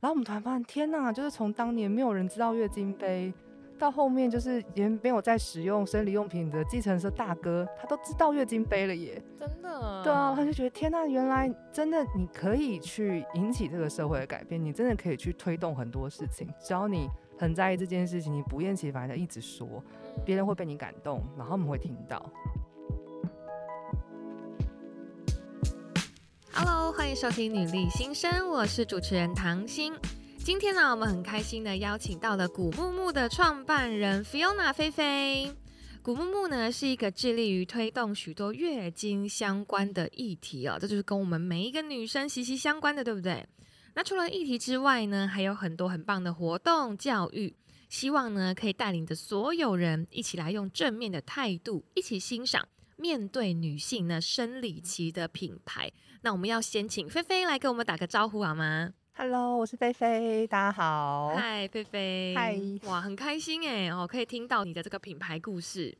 然后我们突然发现，天哪！就是从当年没有人知道月经杯，到后面就是也没有在使用生理用品的计程车大哥，他都知道月经杯了耶！真的？对啊，他就觉得天哪，原来真的你可以去引起这个社会的改变，你真的可以去推动很多事情。只要你很在意这件事情，你不厌其烦的一直说，别人会被你感动，然后他们会听到。Hello，欢迎收听《女力新生》，我是主持人唐心。今天呢，我们很开心的邀请到了古木木的创办人 Fiona 菲菲。古木木呢是一个致力于推动许多月经相关的议题哦，这就是跟我们每一个女生息息相关的，对不对？那除了议题之外呢，还有很多很棒的活动教育，希望呢可以带领着所有人一起来用正面的态度，一起欣赏。面对女性呢生理期的品牌，那我们要先请菲菲来跟我们打个招呼好吗？Hello，我是菲菲，大家好。嗨，菲菲。嗨，哇，很开心哎哦，可以听到你的这个品牌故事。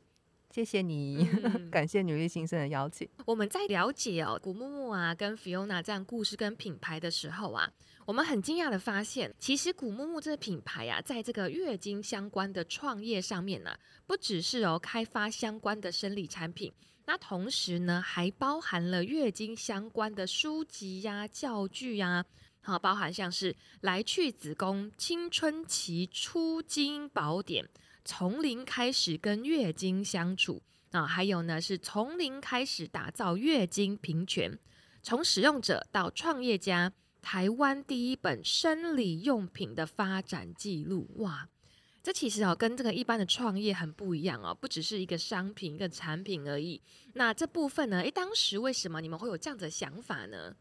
谢谢你，嗯、感谢女力新生的邀请。我们在了解哦古木木啊跟 Fiona 这样故事跟品牌的时候啊，我们很惊讶的发现，其实古木木这个品牌啊，在这个月经相关的创业上面呢、啊，不只是哦开发相关的生理产品，那同时呢，还包含了月经相关的书籍呀、教具呀、啊，好，包含像是来去子宫青春期初经宝典。从零开始跟月经相处啊，还有呢是从零开始打造月经平权，从使用者到创业家，台湾第一本生理用品的发展记录，哇，这其实哦跟这个一般的创业很不一样哦，不只是一个商品一个产品而已。那这部分呢，诶，当时为什么你们会有这样子的想法呢？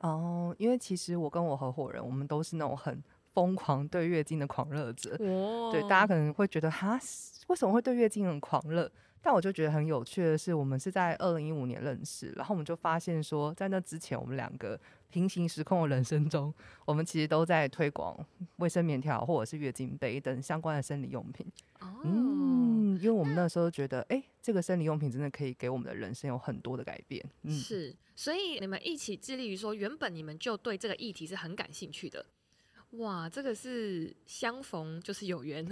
哦，因为其实我跟我合伙人，我们都是那种很。疯狂对月经的狂热者，哦、对大家可能会觉得哈，为什么会对月经很狂热？但我就觉得很有趣的是，我们是在二零一五年认识，然后我们就发现说，在那之前，我们两个平行时空的人生中，我们其实都在推广卫生棉条或者是月经杯等相关的生理用品。哦、嗯，因为我们那时候觉得，哎、欸，这个生理用品真的可以给我们的人生有很多的改变。嗯，是，所以你们一起致力于说，原本你们就对这个议题是很感兴趣的。哇，这个是相逢就是有缘，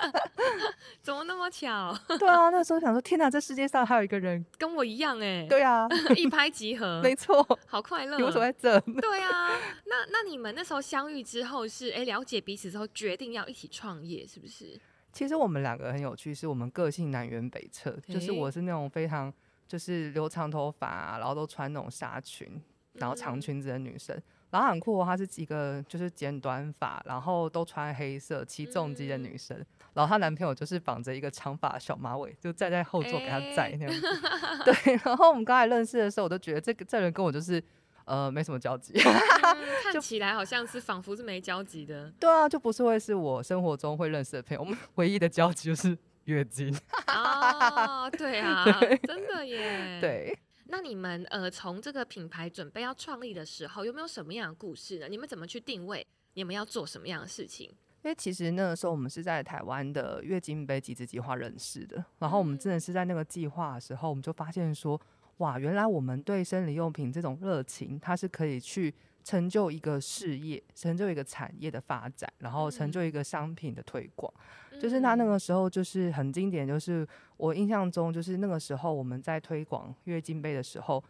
怎么那么巧？对啊，那时候想说，天哪，这世界上还有一个人跟我一样哎。对啊，一拍即合，没错，好快乐。你为什么在这？对啊，那那你们那时候相遇之后是哎了解彼此之后决定要一起创业，是不是？其实我们两个很有趣，是我们个性南辕北辙，就是我是那种非常就是留长头发啊，然后都穿那种纱裙，然后长裙子的女生。嗯然后很酷，她是一个就是剪短发，然后都穿黑色，骑重机的女生。嗯、然后她男朋友就是绑着一个长发小马尾，就站在后座给她载那样子。欸、对，然后我们刚才认识的时候，我都觉得这个这人跟我就是呃没什么交集，嗯、看起来好像是仿佛是没交集的。对啊，就不是会是我生活中会认识的朋友。我们唯一的交集就是月经。哦，对啊，对真的耶。对。那你们呃，从这个品牌准备要创立的时候，有没有什么样的故事呢？你们怎么去定位？你们要做什么样的事情？因为其实那个时候我们是在台湾的月经杯集资计划认识的，然后我们真的是在那个计划的时候，我们就发现说，哇，原来我们对生理用品这种热情，它是可以去。成就一个事业，成就一个产业的发展，然后成就一个商品的推广。嗯、就是他那个时候就是很经典，就是我印象中就是那个时候我们在推广月经杯的时候，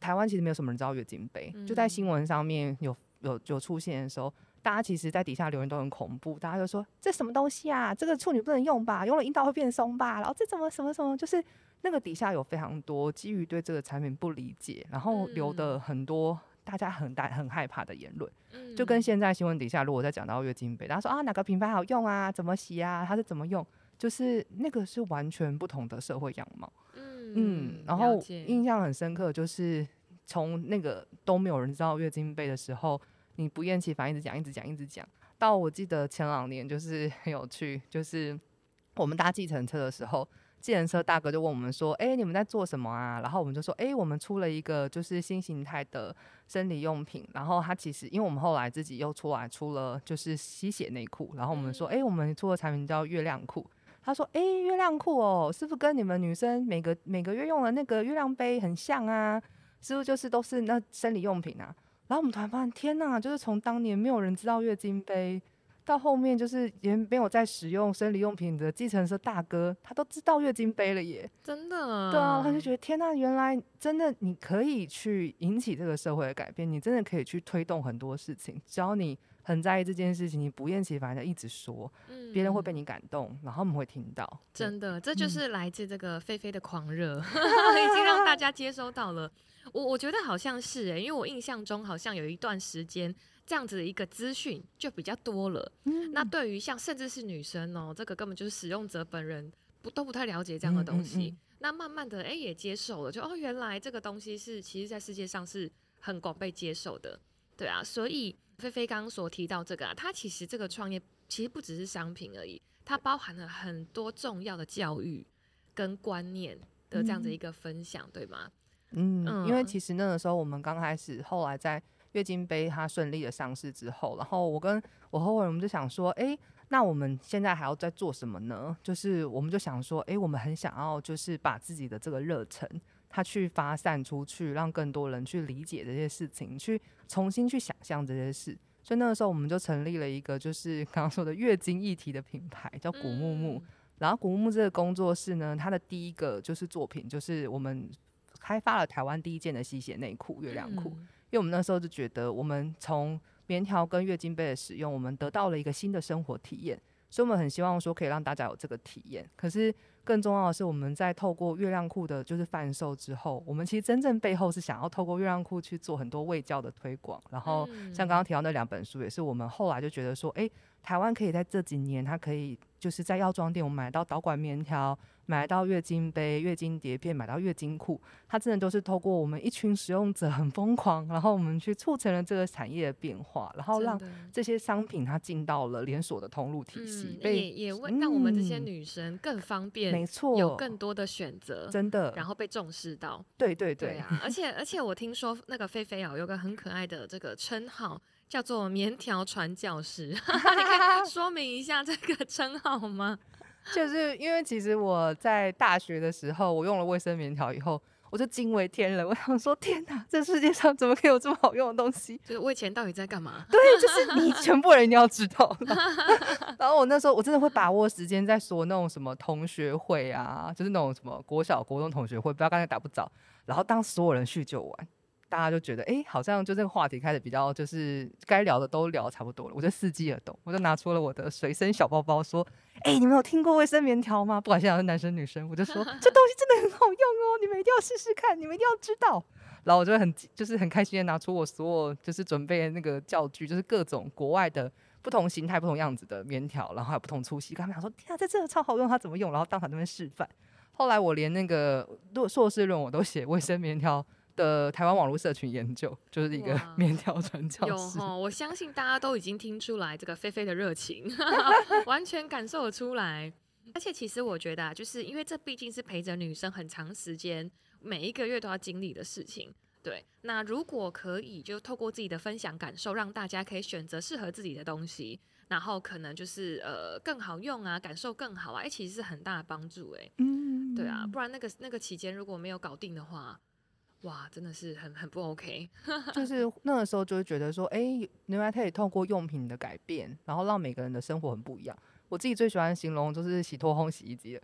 台湾其实没有什么人知道月经杯，嗯、就在新闻上面有有有出现的时候，大家其实在底下留言都很恐怖，大家就说这什么东西啊，这个处女不能用吧，用了阴道会变松吧，然后这怎么什么什么，就是那个底下有非常多基于对这个产品不理解，然后留的很多。大家很大很害怕的言论，就跟现在新闻底下，如果在讲到月经杯，大家说啊哪个品牌好用啊，怎么洗啊，它是怎么用，就是那个是完全不同的社会样貌。嗯，嗯，然后印象很深刻，就是从那个都没有人知道月经杯的时候，你不厌其烦一直讲，一直讲，一直讲，到我记得前两年就是很有趣，就是我们搭计程车的时候。计程车大哥就问我们说：“哎、欸，你们在做什么啊？”然后我们就说：“哎、欸，我们出了一个就是新形态的生理用品。然后他其实，因为我们后来自己又出来出了就是吸血内裤。然后我们说：哎、欸，我们出的产品叫月亮裤。他说：哎、欸，月亮裤哦，是不是跟你们女生每个每个月用的那个月亮杯很像啊？是不是就是都是那生理用品啊？”然后我们突然发现，天呐，就是从当年没有人知道月经杯。到后面就是也没有在使用生理用品的计程车大哥，他都知道月经杯了耶！真的，对啊，他就觉得天呐，原来真的你可以去引起这个社会的改变，你真的可以去推动很多事情。只要你很在意这件事情，你不厌其烦的一直说，嗯，别人会被你感动，然后他们会听到。真的，这就是来自这个菲菲的狂热，嗯、已经让大家接收到了。我我觉得好像是哎，因为我印象中好像有一段时间。这样子的一个资讯就比较多了。嗯、那对于像甚至是女生哦，这个根本就是使用者本人不都不太了解这样的东西。嗯嗯嗯、那慢慢的哎也接受了，就哦原来这个东西是其实在世界上是很广被接受的。对啊，所以菲菲刚刚所提到这个啊，它其实这个创业其实不只是商品而已，它包含了很多重要的教育跟观念的这样的一个分享，嗯、对吗？嗯，嗯因为其实那个时候我们刚开始，后来在。月经杯它顺利的上市之后，然后我跟我合伙人我们就想说，哎，那我们现在还要再做什么呢？就是我们就想说，哎，我们很想要就是把自己的这个热忱，它去发散出去，让更多人去理解这些事情，去重新去想象这些事。所以那个时候我们就成立了一个就是刚刚说的月经议题的品牌，叫古木木。嗯、然后古木木这个工作室呢，它的第一个就是作品，就是我们开发了台湾第一件的吸血内裤——月亮裤。为我们那时候就觉得，我们从棉条跟月经杯的使用，我们得到了一个新的生活体验，所以我们很希望说可以让大家有这个体验。可是更重要的是，我们在透过月亮裤的就是贩售之后，我们其实真正背后是想要透过月亮裤去做很多卫教的推广。然后像刚刚提到那两本书，也是我们后来就觉得说，诶，台湾可以在这几年，它可以就是在药妆店，我们买到导管棉条。买到月经杯、月经碟片，买到月经裤，它真的都是透过我们一群使用者很疯狂，然后我们去促成了这个产业的变化，然后让这些商品它进到了连锁的通路体系，嗯、也也为让我们这些女生更方便，没错、嗯，有更多的选择，真的，然后被重视到，对对对，对啊！而且而且我听说那个菲菲啊，有个很可爱的这个称号，叫做“棉条传教士 ”，你可以说明一下这个称号吗？就是因为其实我在大学的时候，我用了卫生棉条以后，我就惊为天人。我想说，天哪，这世界上怎么可以有这么好用的东西？就是我以前到底在干嘛？对，就是你 全部人一定要知道。然后我那时候我真的会把握时间在说那种什么同学会啊，就是那种什么国小、国中同学会，不要刚才打不着。然后当所有人叙旧完。大家就觉得，哎、欸，好像就这个话题开始比较，就是该聊的都聊差不多了。我就伺机而动，我就拿出了我的随身小包包，说，哎、欸，你们有听过卫生棉条吗？不管现在是男生女生，我就说 这东西真的很好用哦，你们一定要试试看，你们一定要知道。然后我就很就是很开心的拿出我所有就是准备的那个教具，就是各种国外的不同形态、不同样子的棉条，然后还有不同粗细。跟他们讲说，天啊，这真的超好用，它怎么用？然后当场那边示范。后来我连那个硕士论文我都写卫生棉条的台湾网络社群研究，就是一个 面条传教士。有齁，我相信大家都已经听出来这个菲菲的热情，完全感受得出来。而且其实我觉得啊，就是因为这毕竟是陪着女生很长时间，每一个月都要经历的事情。对，那如果可以，就透过自己的分享感受，让大家可以选择适合自己的东西，然后可能就是呃更好用啊，感受更好啊，哎，其实是很大的帮助哎。嗯，对啊，不然那个那个期间如果没有搞定的话。哇，真的是很很不 OK，就是那个时候就会觉得说，哎、欸，原来可以透过用品的改变，然后让每个人的生活很不一样。我自己最喜欢形容就是洗脱烘洗衣机了，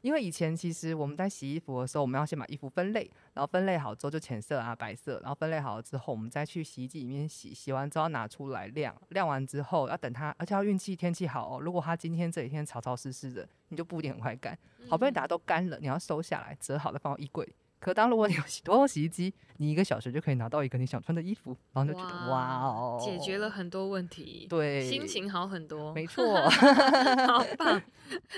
因为以前其实我们在洗衣服的时候，我们要先把衣服分类，然后分类好之后就浅色啊、白色，然后分类好了之后，我们再去洗衣机里面洗，洗完之后拿出来晾，晾完之后要等它，而且要运气天气好哦。如果它今天这几天潮潮湿湿的，你就不一定很快干。好不容易大家都干了，你要收下来，折好的放到衣柜里。可当如果你有洗脱烘洗衣机，你一个小时就可以拿到一个你想穿的衣服，然后就觉得哇哦，解决了很多问题，对，心情好很多，没 错，好 棒。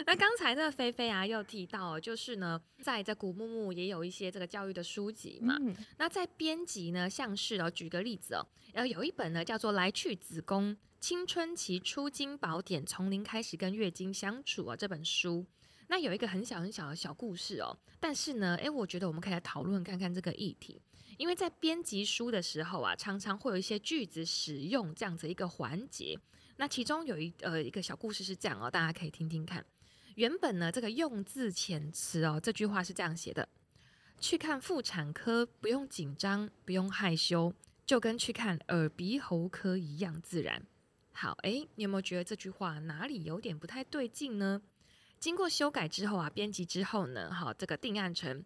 那刚才这个菲菲啊，又提到就是呢，在这古木木也有一些这个教育的书籍嘛。嗯、那在编辑呢，像是哦，举个例子哦，呃，有一本呢叫做《来去子宫青春期初经宝典》，从零开始跟月经相处啊这本书。那有一个很小很小的小故事哦，但是呢，诶，我觉得我们可以来讨论看看这个议题，因为在编辑书的时候啊，常常会有一些句子使用这样子一个环节。那其中有一呃一个小故事是这样哦，大家可以听听看。原本呢，这个用字遣词哦，这句话是这样写的：去看妇产科不用紧张，不用害羞，就跟去看耳鼻喉科一样自然。好，哎，你有没有觉得这句话哪里有点不太对劲呢？经过修改之后啊，编辑之后呢，好，这个定案成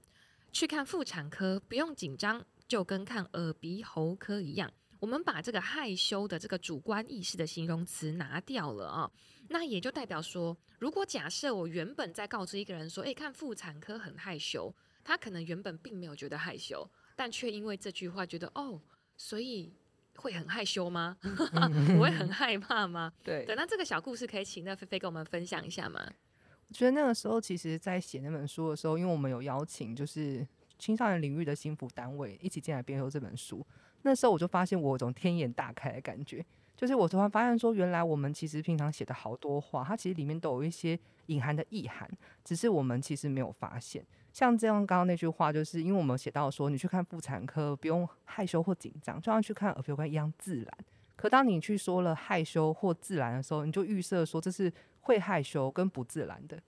去看妇产科不用紧张，就跟看耳鼻喉科一样。我们把这个害羞的这个主观意识的形容词拿掉了啊，那也就代表说，如果假设我原本在告知一个人说，诶，看妇产科很害羞，他可能原本并没有觉得害羞，但却因为这句话觉得哦，所以。会很害羞吗？我会很害怕吗？对对，那这个小故事可以请那菲菲跟我们分享一下吗？觉得那个时候，其实，在写那本书的时候，因为我们有邀请就是青少年领域的心辅单位一起进来编修这本书，那时候我就发现我有种天眼大开的感觉，就是我突然发现说，原来我们其实平常写的好多话，它其实里面都有一些隐含的意涵，只是我们其实没有发现。像这样，刚刚那句话，就是因为我们写到说，你去看妇产科不用害羞或紧张，就像去看耳鼻喉科一样自然。可当你去说了害羞或自然的时候，你就预设说这是会害羞跟不自然的。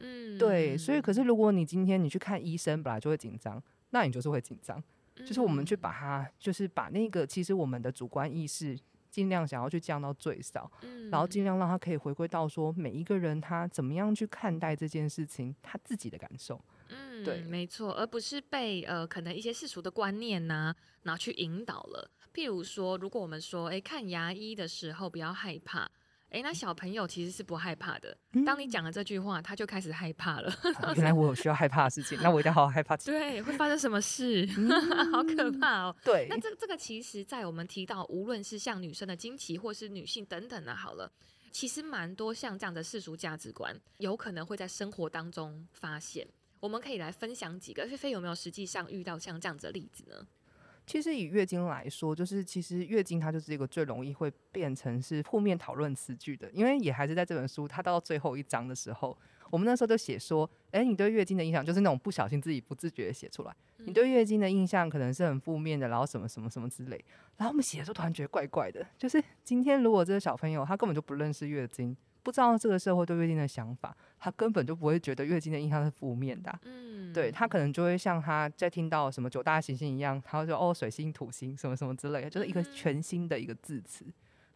嗯，对。所以，可是如果你今天你去看医生，本来就会紧张，那你就是会紧张。就是我们去把它，就是把那个其实我们的主观意识尽量想要去降到最少，嗯然后尽量让他可以回归到说每一个人他怎么样去看待这件事情，他自己的感受。嗯，对，没错，而不是被呃可能一些世俗的观念呢、啊，然后去引导了。譬如说，如果我们说，哎，看牙医的时候不要害怕，哎，那小朋友其实是不害怕的。当你讲了这句话，他就开始害怕了。嗯、原来我有需要害怕的事情，那我一定要好好害怕。对，会发生什么事？好可怕哦。对，那这这个其实，在我们提到无论是像女生的惊奇，或是女性等等的，好了，其实蛮多像这样的世俗价值观，有可能会在生活当中发现。我们可以来分享几个，菲菲有没有实际上遇到像这样子的例子呢？其实以月经来说，就是其实月经它就是一个最容易会变成是负面讨论词句的，因为也还是在这本书它到最后一章的时候，我们那时候就写说，哎，你对月经的印象就是那种不小心自己不自觉的写出来，你对月经的印象可能是很负面的，然后什么什么什么之类，然后我们写的时候突然觉得怪怪的，就是今天如果这个小朋友他根本就不认识月经。不知道这个社会对月经的想法，他根本就不会觉得月经的印象是负面的啊。嗯，对，他可能就会像他在听到什么九大行星一样，他会说哦，水星土星什么什么之类的，就是一个全新的一个字词。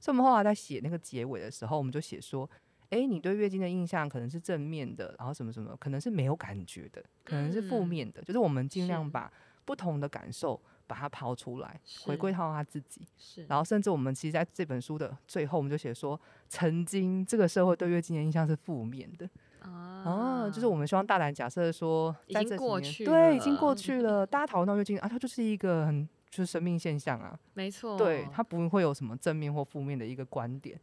所以我们后来在写那个结尾的时候，我们就写说，诶，你对月经的印象可能是正面的，然后什么什么，可能是没有感觉的，可能是负面的，就是我们尽量把不同的感受。把它抛出来，回归到他自己。是，然后甚至我们其实在这本书的最后，我们就写说，曾经这个社会对月经的印象是负面的啊，啊，就是我们希望大胆假设说，已经过去，对，已经过去了。大家讨论到月经啊，它就是一个很就是生命现象啊，没错，对，它不会有什么正面或负面的一个观点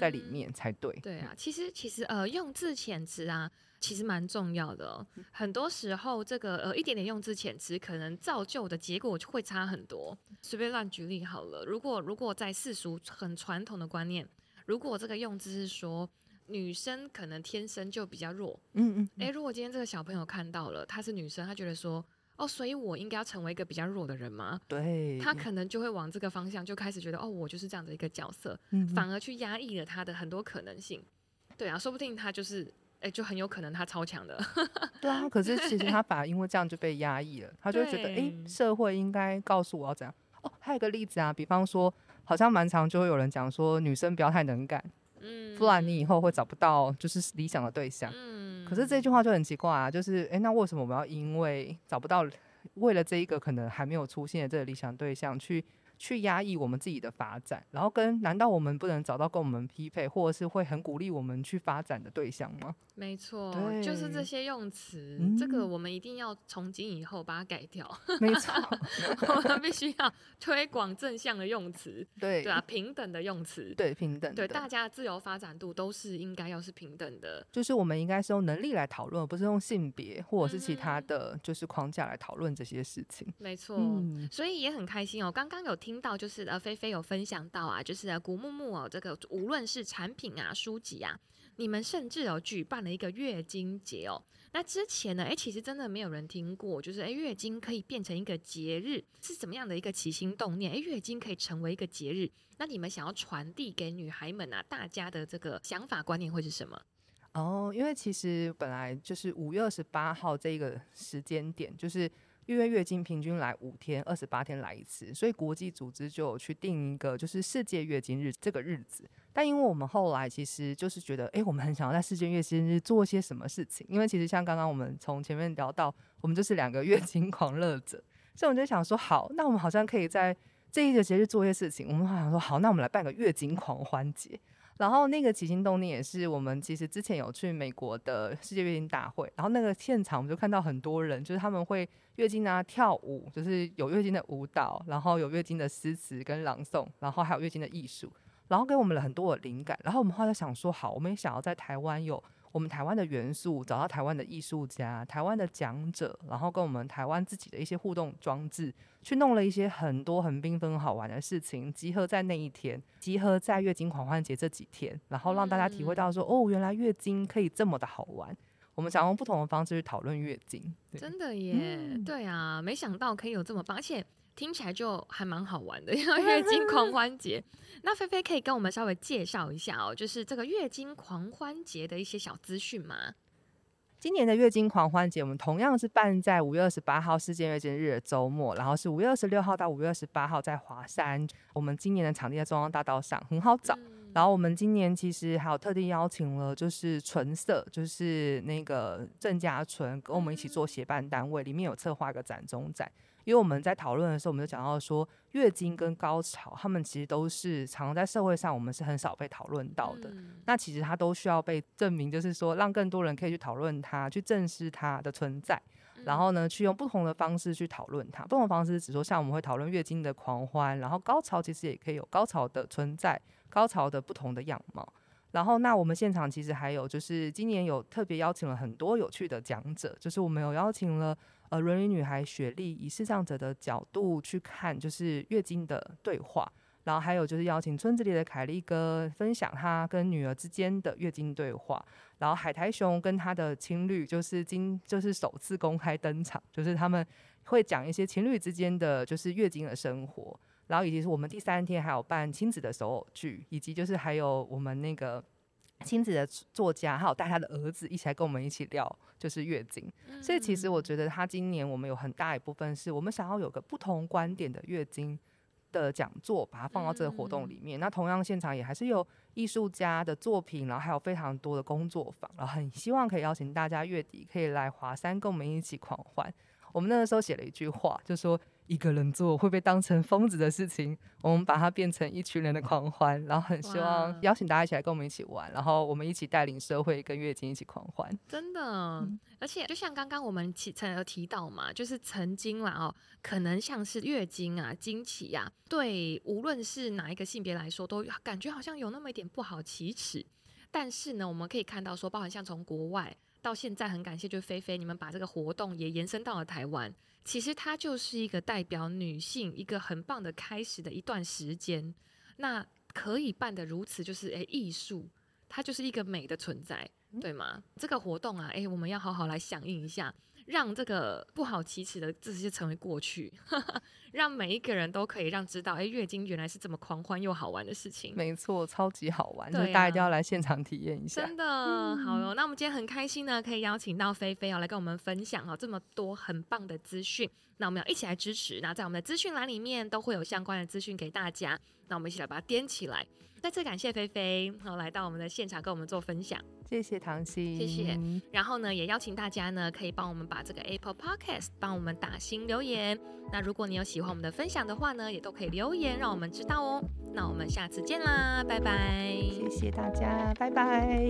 在里面才对。对啊，其实其实呃，用字遣词啊。其实蛮重要的哦，很多时候这个呃一点点用字遣词，可能造就的结果就会差很多。随便乱举例好了，如果如果在世俗很传统的观念，如果这个用字是说女生可能天生就比较弱，嗯嗯，诶，如果今天这个小朋友看到了她是女生，她觉得说哦，所以我应该要成为一个比较弱的人吗？对，她可能就会往这个方向就开始觉得哦，我就是这样的一个角色，反而去压抑了她的很多可能性。对啊，说不定她就是。哎、欸，就很有可能他超强的，对啊。可是其实他反而因为这样就被压抑了，他就会觉得，哎、欸，社会应该告诉我要怎样。哦，还有一个例子啊，比方说，好像蛮常就会有人讲说，女生不要太能干，嗯，不然你以后会找不到就是理想的对象。嗯，可是这句话就很奇怪啊，就是，哎、欸，那为什么我们要因为找不到，为了这一个可能还没有出现的这个理想对象去？去压抑我们自己的发展，然后跟难道我们不能找到跟我们匹配，或者是会很鼓励我们去发展的对象吗？没错，就是这些用词，嗯，这个我们一定要从今以后把它改掉。没错，我们必须要推广正向的用词，对对啊，平等的用词，对平等，对大家自由发展度都是应该要是平等的。就是我们应该是用能力来讨论，而不是用性别或者是其他的就是框架来讨论这些事情。没错，嗯，所以也很开心哦，刚刚有听。到就是呃，菲菲有分享到啊，就是啊，古木木哦，这个无论是产品啊、书籍啊，你们甚至有举办了一个月经节哦。那之前呢，哎，其实真的没有人听过，就是哎，月经可以变成一个节日，是怎么样的一个起心动念？哎，月经可以成为一个节日，那你们想要传递给女孩们啊，大家的这个想法观念会是什么？哦，因为其实本来就是五月二十八号这个时间点，就是。因为月经平均来五天，二十八天来一次，所以国际组织就有去定一个就是世界月经日这个日子。但因为我们后来其实就是觉得，哎，我们很想要在世界月经日做些什么事情。因为其实像刚刚我们从前面聊到，我们就是两个月经狂热者，所以我们就想说，好，那我们好像可以在这一个节日做一些事情。我们好像说，好，那我们来办个月经狂欢节。然后那个起心动念也是我们其实之前有去美国的世界月经大会，然后那个现场我们就看到很多人，就是他们会月经啊跳舞，就是有月经的舞蹈，然后有月经的诗词跟朗诵，然后还有月经的艺术，然后给我们了很多的灵感。然后我们后来想说，好，我们也想要在台湾有。我们台湾的元素，找到台湾的艺术家、台湾的讲者，然后跟我们台湾自己的一些互动装置，去弄了一些很多很缤纷好玩的事情，集合在那一天，集合在月经狂欢节这几天，然后让大家体会到说，嗯、哦，原来月经可以这么的好玩。我们想用不同的方式去讨论月经，真的耶，嗯、对啊，没想到可以有这么棒，而且听起来就还蛮好玩的，因为月经狂欢节。那菲菲可以跟我们稍微介绍一下哦，就是这个月经狂欢节的一些小资讯吗？今年的月经狂欢节，我们同样是办在五月二十八号世界月经日的周末，然后是五月二十六号到五月二十八号在华山。我们今年的场地在中央大道上，很好找。嗯、然后我们今年其实还有特地邀请了，就是纯色，就是那个郑家纯跟我们一起做协办单位，里面有策划一个展中展。因为我们在讨论的时候，我们就讲到说，月经跟高潮，他们其实都是常在社会上我们是很少被讨论到的。嗯、那其实它都需要被证明，就是说让更多人可以去讨论它，去正视它的存在。然后呢，去用不同的方式去讨论它。不同的方式，只说像我们会讨论月经的狂欢，然后高潮其实也可以有高潮的存在，高潮的不同的样貌。然后，那我们现场其实还有就是今年有特别邀请了很多有趣的讲者，就是我们有邀请了。呃，伦理女孩雪莉以视障者的角度去看，就是月经的对话，然后还有就是邀请村子里的凯莉哥分享他跟女儿之间的月经对话，然后海苔熊跟他的情侣就是今就是首次公开登场，就是他们会讲一些情侣之间的就是月经的生活，然后以及是我们第三天还有办亲子的手偶剧，以及就是还有我们那个。亲子的作家，还有带他的儿子一起来跟我们一起聊，就是月经。所以其实我觉得他今年我们有很大一部分是我们想要有个不同观点的月经的讲座，把它放到这个活动里面。那同样现场也还是有艺术家的作品，然后还有非常多的工作坊，然后很希望可以邀请大家月底可以来华山跟我们一起狂欢。我们那个时候写了一句话，就说。一个人做会被当成疯子的事情，我们把它变成一群人的狂欢，然后很希望邀请大家一起来跟我们一起玩，然后我们一起带领社会跟月经一起狂欢。真的，嗯、而且就像刚刚我们曾有提到嘛，就是曾经啦哦，可能像是月经啊、经期呀、啊，对无论是哪一个性别来说，都感觉好像有那么一点不好启齿。但是呢，我们可以看到说，包含像从国外到现在，很感谢就是菲菲你们把这个活动也延伸到了台湾。其实它就是一个代表女性一个很棒的开始的一段时间，那可以办得如此，就是诶，艺术，它就是一个美的存在，对吗？这个活动啊，诶，我们要好好来响应一下。让这个不好启齿的这些成为过去，让每一个人都可以让知道，哎，月经原来是这么狂欢又好玩的事情。没错，超级好玩，啊、就是大家一定要来现场体验一下。真的、嗯、好哟，那我们今天很开心呢，可以邀请到菲菲哦来跟我们分享哦这么多很棒的资讯。那我们要一起来支持，那在我们的资讯栏里面都会有相关的资讯给大家。那我们一起来把它点起来。再次感谢菲菲，然后来到我们的现场跟我们做分享。谢谢唐心，谢谢。然后呢，也邀请大家呢，可以帮我们把这个 Apple Podcast 帮我们打新留言。那如果你有喜欢我们的分享的话呢，也都可以留言让我们知道哦。那我们下次见啦，拜拜，谢谢大家，拜拜。